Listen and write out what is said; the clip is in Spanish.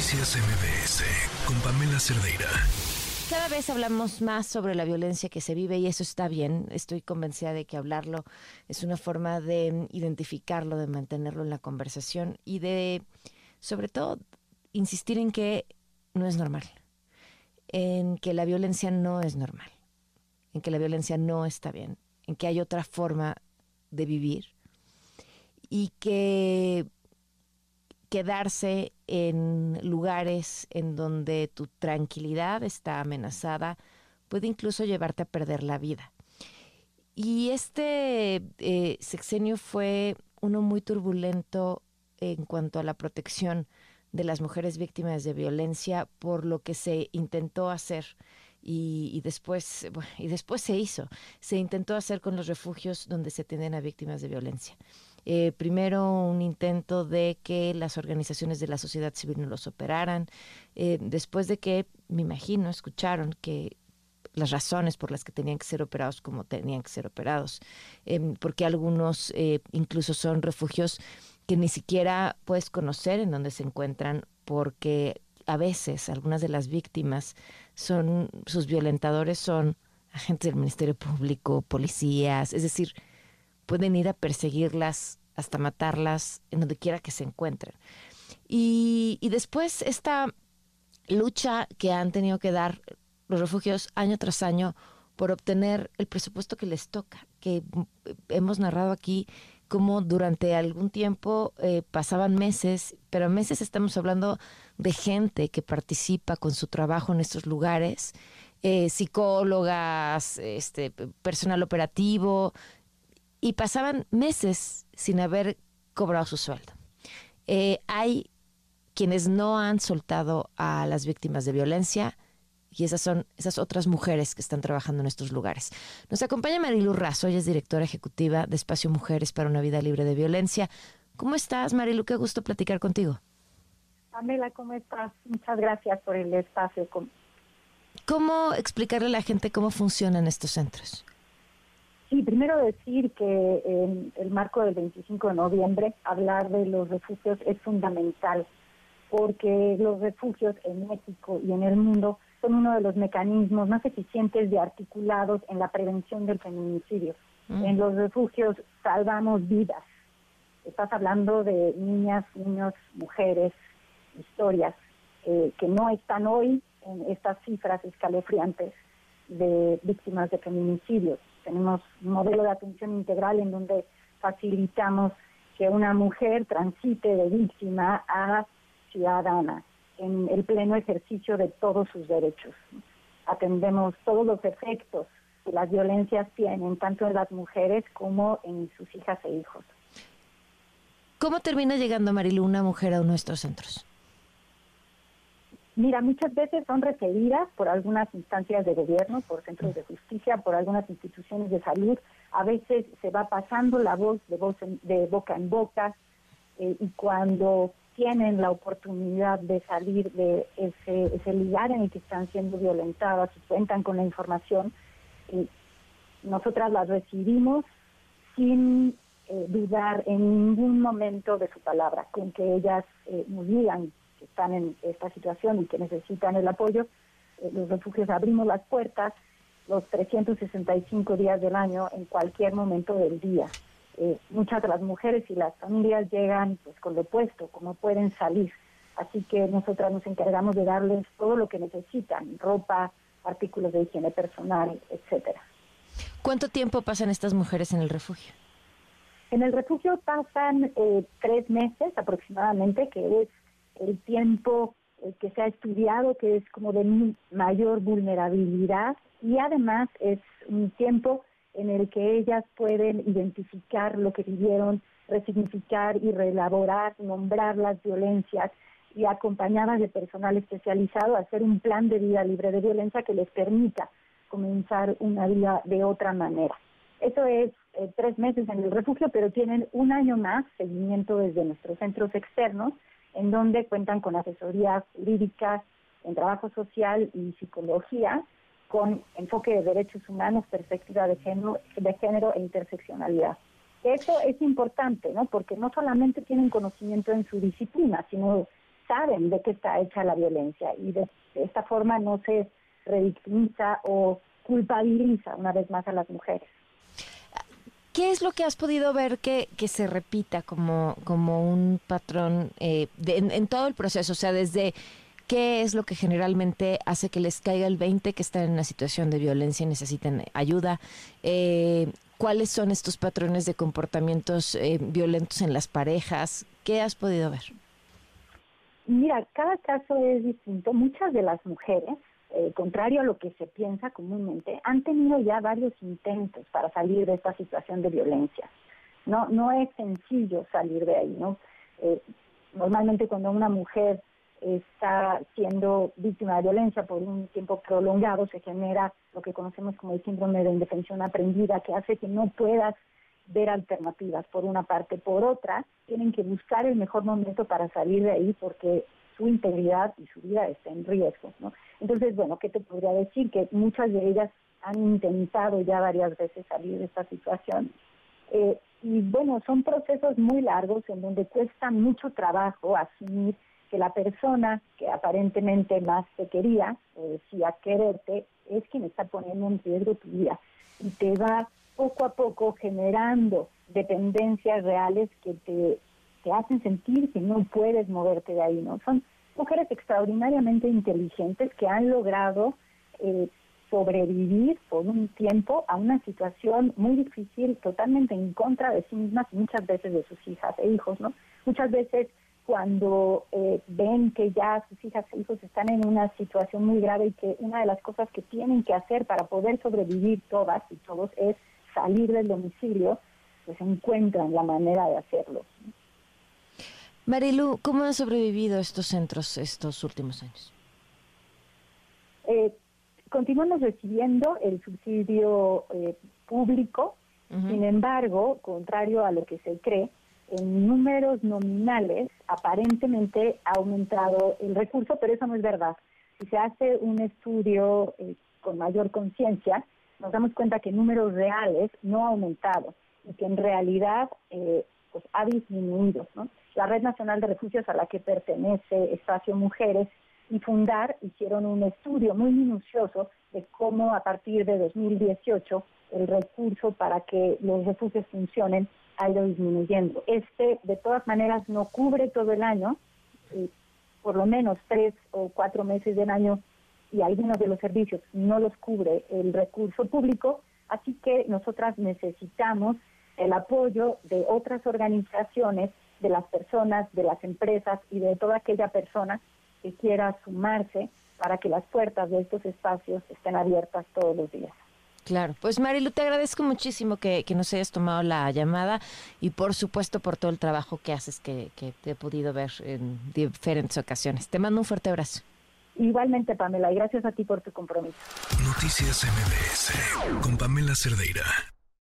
Noticias MBS con Pamela Cerdeira. Cada vez hablamos más sobre la violencia que se vive y eso está bien. Estoy convencida de que hablarlo es una forma de identificarlo, de mantenerlo en la conversación y de, sobre todo, insistir en que no es normal, en que la violencia no es normal, en que la violencia no está bien, en que hay otra forma de vivir y que quedarse en lugares en donde tu tranquilidad está amenazada puede incluso llevarte a perder la vida. Y este eh, sexenio fue uno muy turbulento en cuanto a la protección de las mujeres víctimas de violencia por lo que se intentó hacer y, después y después se hizo se intentó hacer con los refugios donde se atienden a víctimas de violencia eh, primero un intento de que las organizaciones de la sociedad civil no los operaran, eh, después de que, me imagino, escucharon que las razones por las que tenían que ser operados como tenían que ser operados, em, porque algunos eh, incluso son refugios que ni siquiera puedes conocer en dónde se encuentran, porque a veces algunas de las víctimas son, sus violentadores son agentes del Ministerio Público, policías, es decir, pueden ir a perseguirlas hasta matarlas en donde quiera que se encuentren. Y, después esta lucha que han tenido que dar los refugios año tras año por obtener el presupuesto que les toca, que hemos narrado aquí como durante algún tiempo eh, pasaban meses, pero meses estamos hablando de gente que participa con su trabajo en estos lugares, eh, psicólogas, este, personal operativo, y pasaban meses sin haber cobrado su sueldo. Eh, hay quienes no han soltado a las víctimas de violencia y esas son esas otras mujeres que están trabajando en estos lugares. Nos acompaña Marilu Razo, ella es directora ejecutiva de Espacio Mujeres para una Vida Libre de Violencia. ¿Cómo estás, Marilu? Qué gusto platicar contigo. Pamela, ¿cómo estás? Muchas gracias por el espacio. ¿Cómo explicarle a la gente cómo funcionan estos centros? Sí, primero decir que en el marco del 25 de noviembre hablar de los refugios es fundamental porque los refugios en México y en el mundo son uno de los mecanismos más eficientes de articulados en la prevención del feminicidio. Mm. En los refugios salvamos vidas. Estás hablando de niñas, niños, mujeres, historias eh, que no están hoy en estas cifras escalofriantes de víctimas de feminicidios tenemos un modelo de atención integral en donde facilitamos que una mujer transite de víctima a ciudadana en el pleno ejercicio de todos sus derechos. Atendemos todos los efectos que las violencias tienen, tanto en las mujeres como en sus hijas e hijos. ¿Cómo termina llegando Marilu una mujer a nuestros centros? Mira, muchas veces son referidas por algunas instancias de gobierno, por centros de justicia, por algunas instituciones de salud. A veces se va pasando la voz de, voz de boca en boca eh, y cuando tienen la oportunidad de salir de ese, ese lugar en el que están siendo violentadas y cuentan con la información, eh, nosotras las recibimos sin eh, dudar en ningún momento de su palabra, con que ellas nos digan que están en esta situación y que necesitan el apoyo, eh, los refugios abrimos las puertas los 365 días del año en cualquier momento del día. Eh, muchas de las mujeres y las familias llegan pues con lo opuesto, como pueden salir. Así que nosotras nos encargamos de darles todo lo que necesitan, ropa, artículos de higiene personal, etcétera. ¿Cuánto tiempo pasan estas mujeres en el refugio? En el refugio pasan eh, tres meses aproximadamente, que es el tiempo eh, que se ha estudiado, que es como de mayor vulnerabilidad y además es un tiempo en el que ellas pueden identificar lo que vivieron, resignificar y reelaborar, nombrar las violencias y acompañadas de personal especializado hacer un plan de vida libre de violencia que les permita comenzar una vida de otra manera. Eso es eh, tres meses en el refugio, pero tienen un año más seguimiento desde nuestros centros externos en donde cuentan con asesoría jurídica en trabajo social y psicología, con enfoque de derechos humanos, perspectiva de género, de género e interseccionalidad. Eso es importante, ¿no? Porque no solamente tienen conocimiento en su disciplina, sino saben de qué está hecha la violencia y de, esta forma no se revictimiza o culpabiliza una vez más a las mujeres. ¿Qué es lo que has podido ver que, que se repita como, como un patrón eh, en, todo el proceso? O sea, desde qué es lo que generalmente hace que les caiga el 20 que están en una situación de violencia y necesiten ayuda, eh, cuáles son estos patrones de comportamientos eh, violentos en las parejas, ¿qué has podido ver? Mira, cada caso es distinto. Muchas de las mujeres, eh, contrario a lo que se piensa comúnmente, han tenido ya varios intentos para salir de esta situación de violencia. No, no es sencillo salir de ahí, ¿no? Eh, normalmente cuando una mujer está siendo víctima de violencia por un tiempo prolongado, se genera lo que conocemos como el síndrome de indefensión aprendida, que hace que no puedas ver alternativas por una parte. Por otra, tienen que buscar el mejor momento para salir de ahí porque su integridad y su vida está en riesgo. ¿no? Entonces, bueno, ¿qué te podría decir? Que muchas de ellas han intentado ya varias veces salir de esta situación. Eh, y bueno, son procesos muy largos en donde cuesta mucho trabajo asumir que la persona que aparentemente más te quería, o decía quererte, es quien está poniendo en riesgo tu vida y te va poco a poco generando dependencias reales que te, te hacen sentir que no puedes moverte de ahí, ¿no? Son mujeres extraordinariamente inteligentes que han logrado eh, sobrevivir por un tiempo a una situación muy difícil, totalmente en contra de sí mismas y muchas veces de sus hijas e hijos, ¿no? Muchas veces cuando eh, ven que ya sus hijas e hijos están en una situación muy grave y que una de las cosas que tienen que hacer para poder sobrevivir todas y todos es salir del domicilio, pues encuentran la manera de hacerlo. Marilu, ¿cómo han sobrevivido estos centros estos últimos años? Eh, continuamos recibiendo el subsidio eh, público, sin embargo, contrario a lo que se cree, en números nominales aparentemente ha aumentado el recurso, pero eso no es verdad. Si se hace un estudio eh, con mayor conciencia, nos damos cuenta que en números reales no ha aumentado y que en realidad eh, pues ha disminuido. La Red Nacional de Refugios a la que pertenece Espacio Mujeres y Fundar hicieron un estudio muy minucioso de cómo a partir de 2018 el recurso para que los refugios funcionen ha ido disminuyendo. Este, de todas maneras, no cubre todo el año, por lo menos tres o cuatro meses del año, y algunos de los servicios no los cubre el recurso público, así que nosotras necesitamos el apoyo de otras organizaciones, de las personas, de las empresas y de toda aquella persona que quiera sumarse para que las puertas de estos espacios estén abiertas todos los días. Claro, pues Marilu, te agradezco muchísimo que, nos hayas tomado la llamada y por supuesto por todo el trabajo que haces que, que te he podido ver en diferentes ocasiones. Te mando un fuerte abrazo. Igualmente, Pamela, y gracias a ti por tu compromiso. Noticias MBS con Pamela Cerdeira.